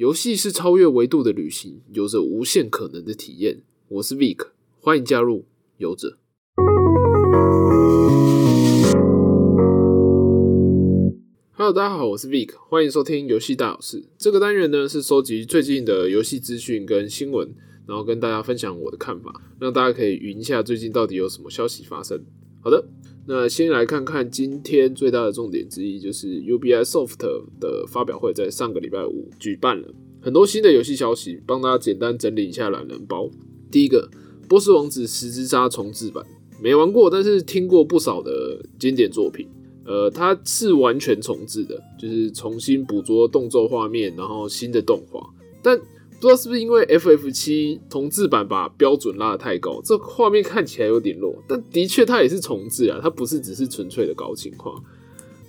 游戏是超越维度的旅行，有着无限可能的体验。我是 Vic，欢迎加入游者。Hello，大家好，我是 Vic，欢迎收听游戏大小事。这个单元呢是收集最近的游戏资讯跟新闻，然后跟大家分享我的看法，让大家可以云一下最近到底有什么消息发生。好的。那先来看看今天最大的重点之一，就是 Ubisoft 的发表会在上个礼拜五举办了很多新的游戏消息，帮大家简单整理一下懒人包。第一个，《波斯王子十之杀》重置版，没玩过，但是听过不少的经典作品。呃，它是完全重置的，就是重新捕捉动作画面，然后新的动画，但。不知道是不是因为 FF 七重置版把标准拉得太高，这画面看起来有点弱。但的确它也是重置啊，它不是只是纯粹的高清化。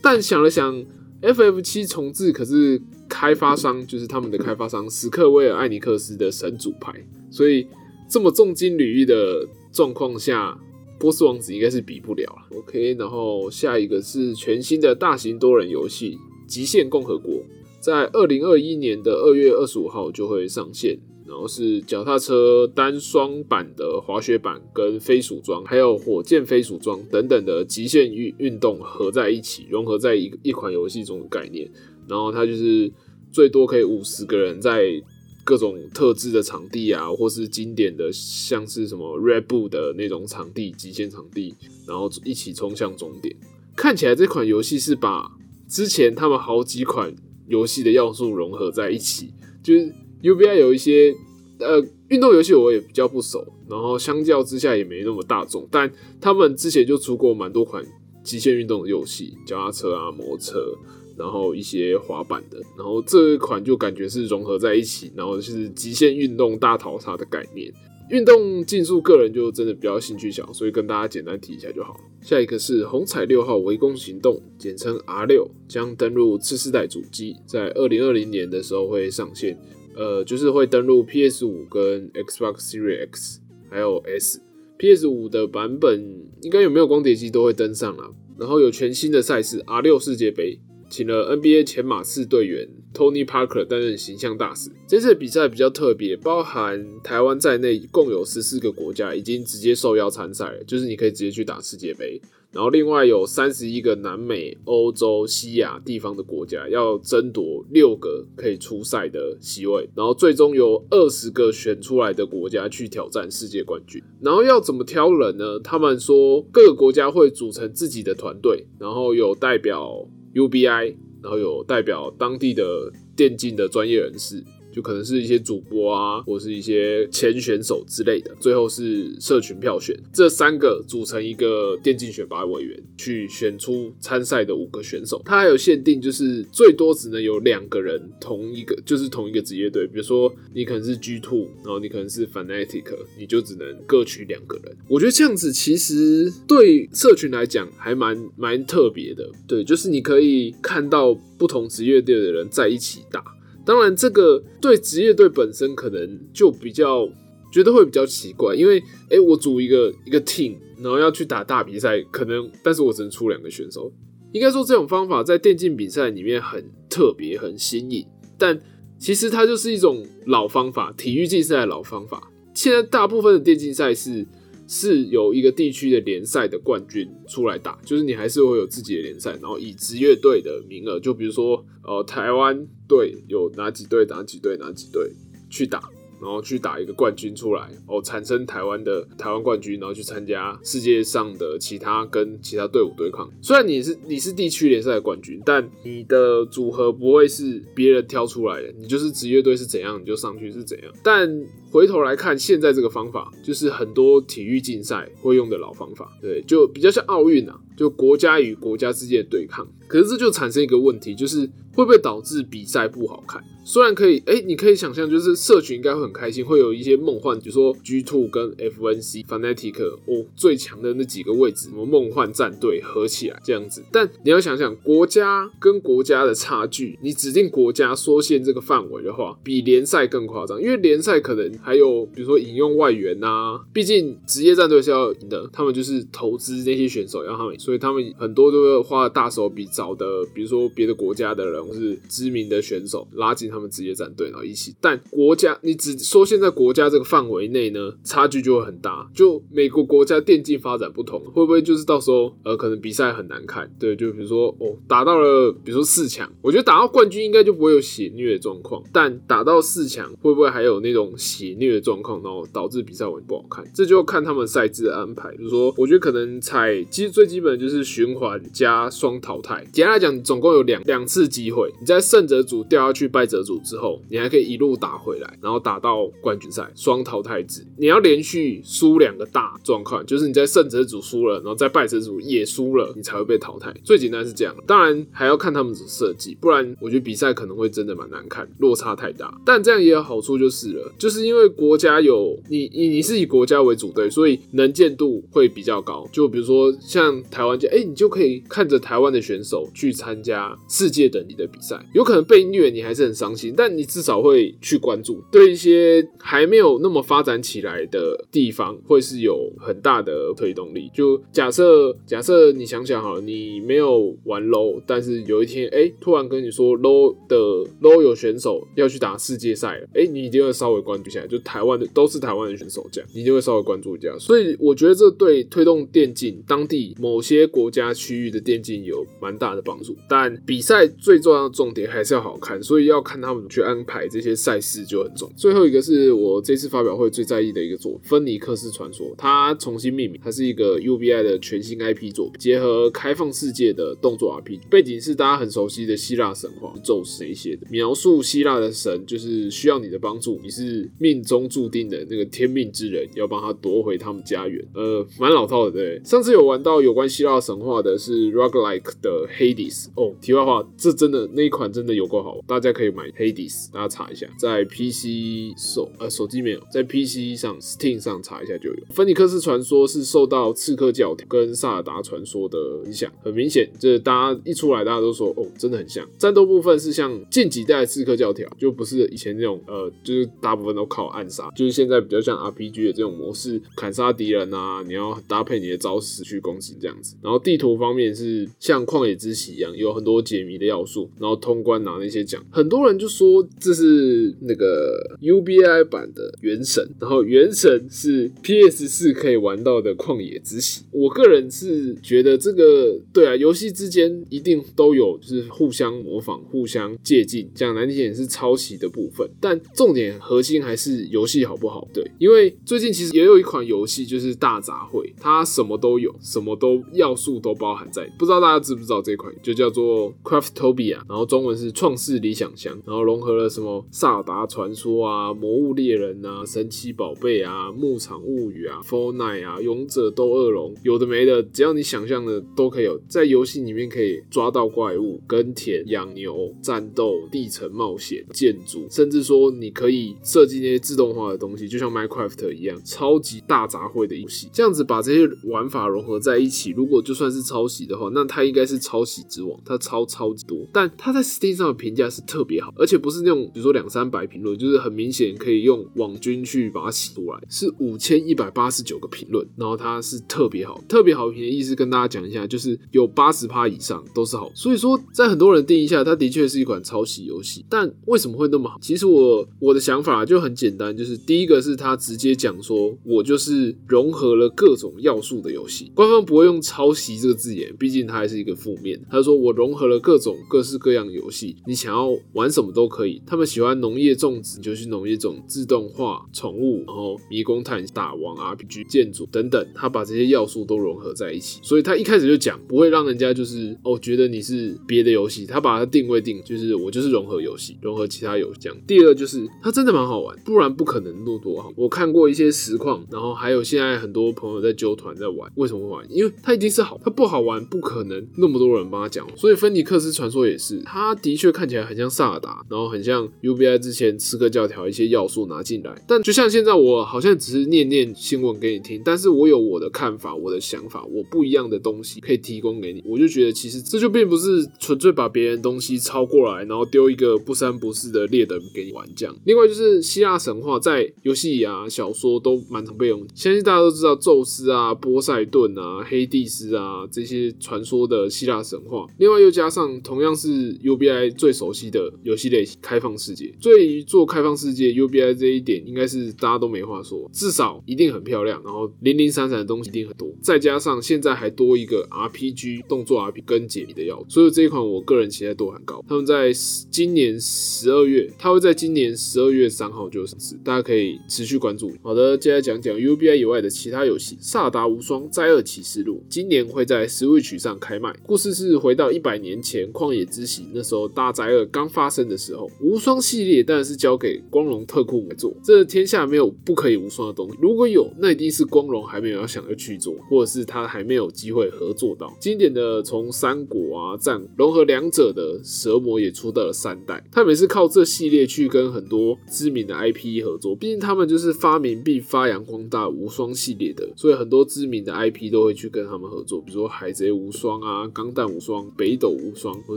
但想了想，FF 七重置可是开发商就是他们的开发商史克威尔艾尼克斯的神主牌，所以这么重金履历的状况下，波斯王子应该是比不了了。OK，然后下一个是全新的大型多人游戏《极限共和国》。在二零二一年的二月二十五号就会上线，然后是脚踏车单双版的滑雪板跟飞鼠装，还有火箭飞鼠装等等的极限运运动合在一起，融合在一一款游戏中的概念。然后它就是最多可以五十个人在各种特制的场地啊，或是经典的像是什么 Red Bull 的那种场地、极限场地，然后一起冲向终点。看起来这款游戏是把之前他们好几款。游戏的要素融合在一起，就是 UBI 有一些呃运动游戏我也比较不熟，然后相较之下也没那么大众，但他们之前就出过蛮多款极限运动的游戏，脚踏车啊、摩托车，然后一些滑板的，然后这一款就感觉是融合在一起，然后是极限运动大逃杀的概念。运动竞速，个人就真的比较兴趣小，所以跟大家简单提一下就好。下一个是红彩六号围攻行动，简称 R 六，将登陆次世代主机，在二零二零年的时候会上线。呃，就是会登陆 PS 五跟 Xbox Series X，还有 S。PS 五的版本应该有没有光碟机都会登上了。然后有全新的赛事 R 六世界杯。请了 NBA 前马刺队员 Tony Parker 担任形象大使。这次比赛比较特别，包含台湾在内，共有十四个国家已经直接受邀参赛了，就是你可以直接去打世界杯。然后另外有三十一个南美、欧洲、西亚地方的国家要争夺六个可以出赛的席位，然后最终由二十个选出来的国家去挑战世界冠军。然后要怎么挑人呢？他们说各个国家会组成自己的团队，然后有代表。UBI，然后有代表当地的电竞的专业人士。就可能是一些主播啊，或是一些前选手之类的。最后是社群票选，这三个组成一个电竞选拔委员，去选出参赛的五个选手。它还有限定，就是最多只能有两个人同一个，就是同一个职业队。比如说你可能是 G Two，然后你可能是 Fnatic，你就只能各取两个人。我觉得这样子其实对社群来讲还蛮蛮特别的。对，就是你可以看到不同职业队的人在一起打。当然，这个对职业队本身可能就比较觉得会比较奇怪，因为哎，我组一个一个 team，然后要去打大比赛，可能但是我只能出两个选手。应该说这种方法在电竞比赛里面很特别、很新颖，但其实它就是一种老方法，体育竞赛的老方法。现在大部分的电竞赛事。是有一个地区的联赛的冠军出来打，就是你还是会有自己的联赛，然后以职业队的名额，就比如说，呃，台湾队有哪几队，哪几队，哪几队去打。然后去打一个冠军出来，哦，产生台湾的台湾冠军，然后去参加世界上的其他跟其他队伍对抗。虽然你是你是地区联赛的冠军，但你的组合不会是别人挑出来的，你就是职业队是怎样你就上去是怎样。但回头来看，现在这个方法就是很多体育竞赛会用的老方法，对，就比较像奥运啊，就国家与国家之间的对抗。可是这就产生一个问题，就是会不会导致比赛不好看？虽然可以，哎，你可以想象，就是社群应该会很开心，会有一些梦幻，比如说 G Two 跟 FNC Fnatic 哦最强的那几个位置，什么梦幻战队合起来这样子。但你要想想，国家跟国家的差距，你指定国家缩限这个范围的话，比联赛更夸张，因为联赛可能还有比如说引用外援呐，毕竟职业战队是要赢的，他们就是投资那些选手，让他们，所以他们很多都会花大手笔找的，比如说别的国家的人，或是知名的选手拉进他们职业战队，然后一起。但国家你只说现在国家这个范围内呢，差距就会很大。就美国国家电竞发展不同，会不会就是到时候呃可能比赛很难看？对，就比如说哦打到了比如说四强，我觉得打到冠军应该就不会有血虐的状况，但打到四强会不会还有那种血虐的状况，然后导致比赛会不好看？这就看他们赛制的安排。比如说，我觉得可能采其实最基本就是循环加双淘汰。简单来讲，总共有两两次机会，你在胜者组掉下去败者组之后，你还可以一路打回来，然后打到冠军赛双淘汰制。你要连续输两个大状况，就是你在胜者组输了，然后在败者组也输了，你才会被淘汰。最简单是这样，当然还要看他们怎么设计，不然我觉得比赛可能会真的蛮难看，落差太大。但这样也有好处就是了，就是因为国家有你你你是以国家为主队，所以能见度会比较高。就比如说像台台湾，就哎，你就可以看着台湾的选手去参加世界等级的比赛，有可能被虐，你还是很伤心，但你至少会去关注。对一些还没有那么发展起来的地方，会是有很大的推动力。就假设假设你想想好，你没有玩 low，但是有一天哎，突然跟你说 low 的 low 有选手要去打世界赛了，哎，你一定会稍微关注一下。就台湾的都是台湾的选手，这样你一定会稍微关注一下。所以我觉得这对推动电竞当地某些些国家区域的电竞有蛮大的帮助。但比赛最重要的重点还是要好看，所以要看他们去安排这些赛事就很重。最后一个是我这次发表会最在意的一个作品《芬尼克斯传说》，它重新命名，它是一个 UBI 的全新 IP 作品，结合开放世界的动作 RP，背景是大家很熟悉的希腊神话，宙斯那些的，描述希腊的神就是需要你的帮助，你是命中注定的那个天命之人，要帮他夺回他们家园。呃，蛮老套的，对。上次有玩到有关希腊神话的是 Roguelike 的 Hades 哦。题外话，这真的那一款真的有够好，大家可以买 Hades，大家查一下，在 PC 手呃手机没有，在 PC 上 Steam 上查一下就有。芬尼克斯传说是受到刺客教条跟萨尔达传说的影响，很明显，这大家一出来大家都说哦，真的很像。战斗部分是像近几代刺客教条，就不是以前那种呃，就是大部分都靠暗杀，就是现在比较像 RPG 的这种模式，砍杀敌人啊，你要搭配你的招式去攻击这样子。然后地图方面是像旷野之息一样，有很多解谜的要素，然后通关拿那些奖。很多人就说这是那个 UBI 版的原神，然后原神是 PS 四可以玩到的旷野之息。我个人是觉得这个对啊，游戏之间一定都有就是互相模仿、互相借鉴，讲难听点是抄袭的部分。但重点核心还是游戏好不好？对，因为最近其实也有一款游戏就是大杂烩，它什么都有，什么都要素都包含在。不知道大家知不知道这款就叫做 Craftopia，然后中文是创世理想乡，然后融合了什么萨达传说啊、魔物猎人啊、神奇宝贝啊、牧场物语啊、f o r Night 啊、勇者斗恶龙，有的没的，只要你想象的都可以有，在游戏里面可以抓到怪物、耕田、养牛、战斗、地层冒险、建筑，甚至说你可以设计那些自动化的东西，就像 Minecraft 一样，超级大杂烩的游戏。这样子把这些玩法融合在一起，如果就算是抄袭的话，那它应该是抄袭之王，它抄超级多。但它在 Steam 上的评价是特别好，而且不是那种比如说两三百评论，就是很明显可以用网军去把它洗出来，是五千一百八十九个评论，然后它是特别好，特别好评的意思跟大家讲一下，就是有八十趴以上都是好。所以说，在很多人定义下，它的确是一款抄袭游戏。但为什么会那么好？其实我我的想法就很简单，就是第一个是他直接讲说，我就是融合了各种要素的游戏。官方不会用抄抄袭这个字眼，毕竟它还是一个负面。他说我融合了各种各式各样的游戏，你想要玩什么都可以。他们喜欢农业种植，就去农业种自动化宠物，然后迷宫探打王 RPG 建筑等等，他把这些要素都融合在一起。所以他一开始就讲，不会让人家就是哦觉得你是别的游戏，他把它定位定就是我就是融合游戏，融合其他游戏这样。第二就是它真的蛮好玩，不然不可能录多好。我看过一些实况，然后还有现在很多朋友在揪团在玩，为什么会玩？因为它定是好，它不好玩不可能那么多人帮他讲。所以芬尼克斯传说也是，它的确看起来很像萨尔达，然后很像 UBI 之前刺客教条一些要素拿进来。但就像现在我好像只是念念新闻给你听，但是我有我的看法、我的想法，我不一样的东西可以提供给你。我就觉得其实这就并不是纯粹把别人东西抄过来，然后丢一个不三不四的劣等给你玩这样。另外就是希腊神话在游戏啊、小说都蛮常被用，相信大家都知道宙斯啊、波塞顿啊、黑帝斯啊这些传说的希腊神话。另外又加上同样是 UBI 最熟悉的游戏类——开放世界。对于做开放世界，UBI 这一点应该是大家都没话说，至少一定很漂亮，然后零零散散的东西一定很多，再加上现在还多一个 RPG 动作 RPG 跟解谜的要素，所以这一款我个人期待度很高。他们在今年十二月，它会在今年十二月三号就上市，大家可以持续关注。好的，接下来讲讲 UBI 以外的其他游戏，《萨达无双：灾厄启示录》今年会在 Switch 上开卖。故事是回到一百年前旷野之息，那时候大灾厄刚发生的时候。无双系列当然是交给光荣特库来做，这天下没有不可以无双的东西。如果有，那一定是光荣还没有要想要去做，或者是他还没有机会合作到。经典的从三国啊战融合两者的蛇魔也出到了三代，他们是靠这系列去跟很多知名的 IP 合作，毕竟他们就是发明并发扬光大无双系列的，所以很多知名的 IP 都会去跟他们合作，比如说海贼无双啊、钢弹无双、北斗无双，或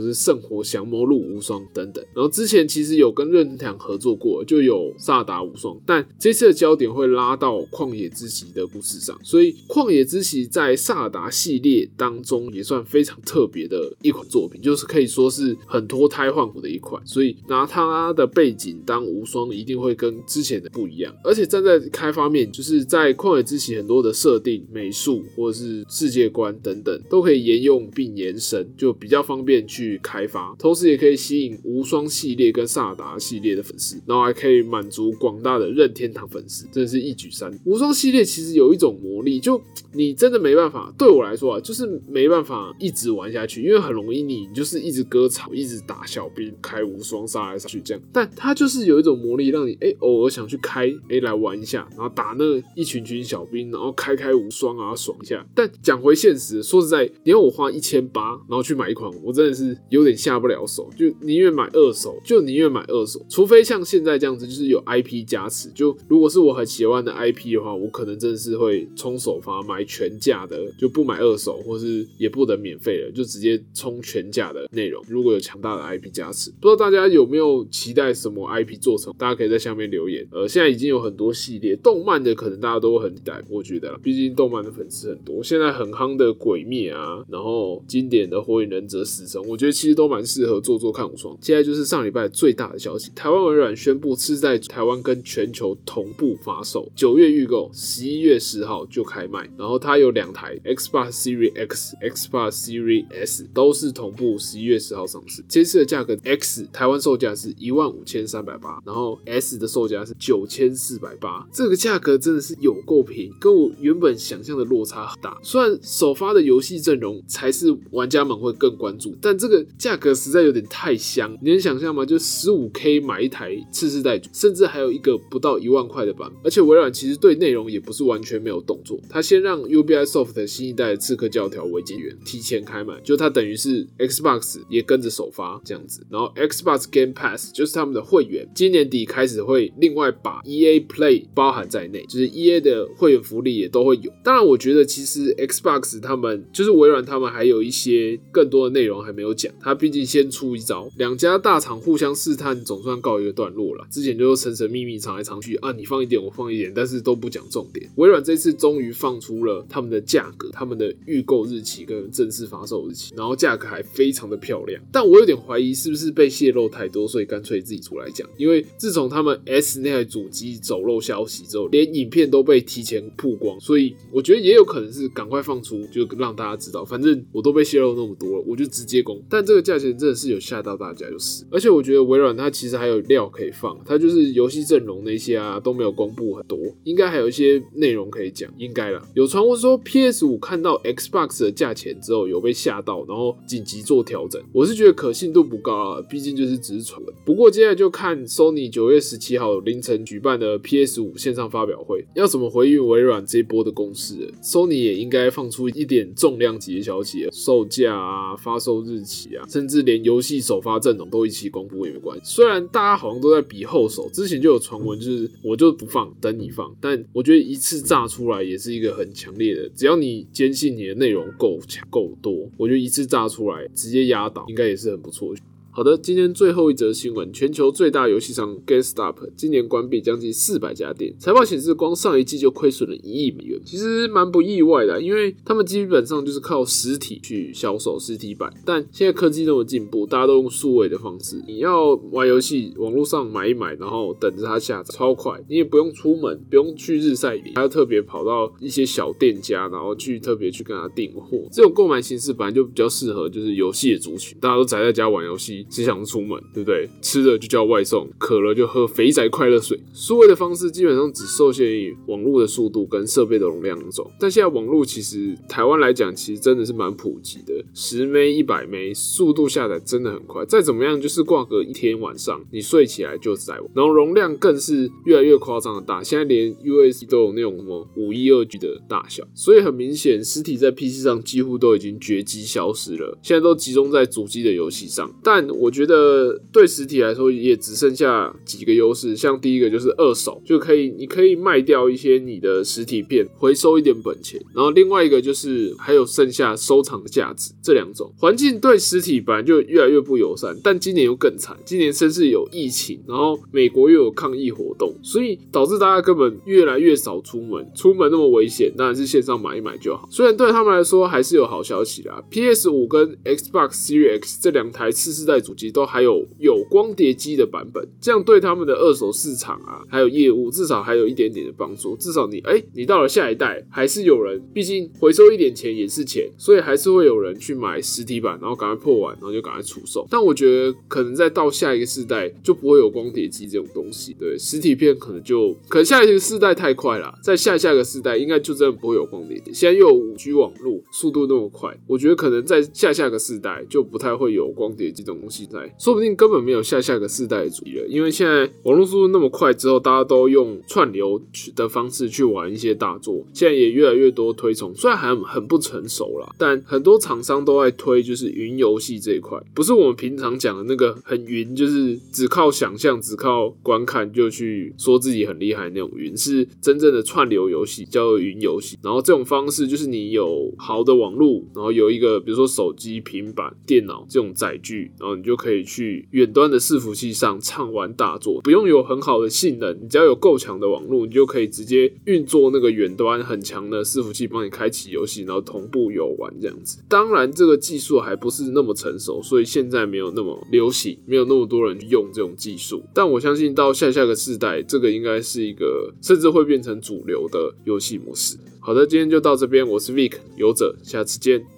是圣火降魔录无双等等。然后之前其实有跟任天堂合作过，就有萨达无双，但这次的焦点会拉到旷野之息的故事上，所以旷野之息在萨达系列当中也算非常特别的一款作品，就是可以说是很脱胎换骨的一款，所以拿它的背景当无双，一定会跟之前的不一样。而且站在开发面，就是在旷野之息很多的设定、美术或者是世界观等等，都可以沿用并延伸，就比较方便去开发，同时也可以吸引无双系列跟萨达系列的粉丝，然后还可以满足广大的任天堂粉丝，真的是一举三。无双系列其实有一种魔力，就你真的没办法，对我来说啊，就是没办法一直玩下去，因为很容易，你就是一直割草，一直打小兵，开无双杀来杀去这样。但它就是有一种魔力，让你哎偶尔想去开哎来玩一下，然后打那一群群小兵，然后开开无双啊爽一下。但讲回现实，说实在，你要我花一千八，然后去买一款，我真的是有点下不了手，就宁愿买二手，就宁愿买二手，除非像现在这样子，就是有 IP 加持。就如果是我很喜欢的 IP 的话，我可能真的是会冲首发买全价的，就不买二手，或是也不等免费了，就直接冲全价的内容。如果有强大的 IP 加持，不知道大家有没有期待什么 IP 做成？大家可以在下面留言。呃，现在已经有很多系列动漫的，可能大家都很期待。我觉得，毕竟动漫的粉丝很多，现在很好的鬼灭啊，然后经典的火影忍者死神，我觉得其实都蛮适合做做看无双。现在就是上礼拜最大的消息，台湾微软宣布是在台湾跟全球同步发售，九月预购，十一月十号就开卖。然后它有两台 Xbox Series X、Xbox Series S 都是同步十一月十号上市。这次的价格，X 台湾售价是一万五千三百八，然后 S 的售价是九千四百八，这个价格真的是有够平，跟我原本想象的落差很大。虽然首发的游戏阵容才是玩家们会更关注，但这个价格实在有点太香。你能想象吗？就十五 K 买一台次世代，甚至还有一个不到一万块的版本。而且微软其实对内容也不是完全没有动作，它先让 Ubisoft 新一代刺客教条维京源提前开卖，就它等于是 Xbox 也跟着首发这样子。然后 Xbox Game Pass 就是他们的会员，今年底开始会另外把 EA Play 包含在内，就是 EA 的会员福利也都会有。当然，我觉得其实 Xbox 他们就是微软，他们还有一些更多的内容还没有讲。他毕竟先出一招，两家大厂互相试探，总算告一个段落了。之前就神神秘秘藏来藏去啊，你放一点，我放一点，但是都不讲重点。微软这次终于放出了他们的价格、他们的预购日期跟正式发售日期，然后价格还非常的漂亮。但我有点怀疑是不是被泄露太多，所以干脆自己出来讲。因为自从他们 S 那台主机走漏消息之后，连影片都被提前曝光，所以我觉得也有可能是赶快放出，就让大家知道。反正我都被泄露那么多了，我就直接攻。但这个价钱真的是有吓到大家，就是。而且我觉得微软它其实还有料可以放，它就是游戏阵容那些啊都没有公布很多，应该还有一些内容可以讲，应该了。有传闻说 PS 五看到 Xbox 的价钱之后有被吓到，然后紧急做调整。我是觉得可信度不高啊，毕竟就是只是传闻。不过接下来就看 Sony 九月十七号凌晨举办的 PS 五线上发表会，要怎么回应微软这一波的攻势。Sony 也应该放出一点重量级的消息，售价啊、发售日期啊，甚至连游戏首发阵容都一起公布也没关系。虽然大家好像都在比后手，之前就有传闻就是我就不放，等你放。但我觉得一次炸出来也是一个很强烈的，只要你坚信你的内容够强够多，我觉得一次炸出来直接压倒，应该也是很不错。好的，今天最后一则新闻，全球最大游戏商 GameStop 今年关闭将近四百家店，财报显示光上一季就亏损了一亿美元，其实蛮不意外的，因为他们基本上就是靠实体去销售实体版，但现在科技那么进步，大家都用数位的方式，你要玩游戏，网络上买一买，然后等着它下载，超快，你也不用出门，不用去日晒里，还要特别跑到一些小店家，然后去特别去跟他订货，这种购买形式本来就比较适合就是游戏的族群，大家都宅在家玩游戏。只想出门，对不对？吃的就叫外送，渴了就喝肥宅快乐水。数位的方式基本上只受限于网络的速度跟设备的容量那种。但现在网络其实台湾来讲，其实真的是蛮普及的，十 M、一百 M，速度下载真的很快。再怎么样，就是挂个一天晚上，你睡起来就在。然后容量更是越来越夸张的大，现在连 USB 都有那种什么五一二 G 的大小。所以很明显，实体在 PC 上几乎都已经绝迹消失了，现在都集中在主机的游戏上。但我觉得对实体来说也只剩下几个优势，像第一个就是二手就可以，你可以卖掉一些你的实体片，回收一点本钱。然后另外一个就是还有剩下收藏的价值，这两种环境对实体本来就越来越不友善，但今年又更惨，今年甚至有疫情，然后美国又有抗议活动，所以导致大家根本越来越少出门，出门那么危险，当然是线上买一买就好。虽然对他们来说还是有好消息啦，PS 五跟 Xbox Series X 这两台次世代主机。都还有有光碟机的版本，这样对他们的二手市场啊，还有业务，至少还有一点点的帮助。至少你哎，你到了下一代，还是有人，毕竟回收一点钱也是钱，所以还是会有人去买实体版，然后赶快破完，然后就赶快出售。但我觉得可能再到下一个世代就不会有光碟机这种东西，对，实体片可能就可能下一个世代太快了，在下下个世代应该就真的不会有光碟机。现在又有五 G 网络，速度那么快，我觉得可能在下下个世代就不太会有光碟机这种东西在。说不定根本没有下下个世代的主机了，因为现在网络速度那么快，之后大家都用串流的方式去玩一些大作，现在也越来越多推崇，虽然还很不成熟啦，但很多厂商都在推，就是云游戏这一块，不是我们平常讲的那个很云，就是只靠想象、只靠观看就去说自己很厉害那种云，是真正的串流游戏，叫做云游戏。然后这种方式就是你有好的网络，然后有一个比如说手机、平板、电脑这种载具，然后你就可以。去远端的伺服器上畅玩大作，不用有很好的性能，你只要有够强的网络，你就可以直接运作那个远端很强的伺服器，帮你开启游戏，然后同步游玩这样子。当然，这个技术还不是那么成熟，所以现在没有那么流行，没有那么多人用这种技术。但我相信到下下个世代，这个应该是一个甚至会变成主流的游戏模式。好的，今天就到这边，我是 Vic 游者，下次见。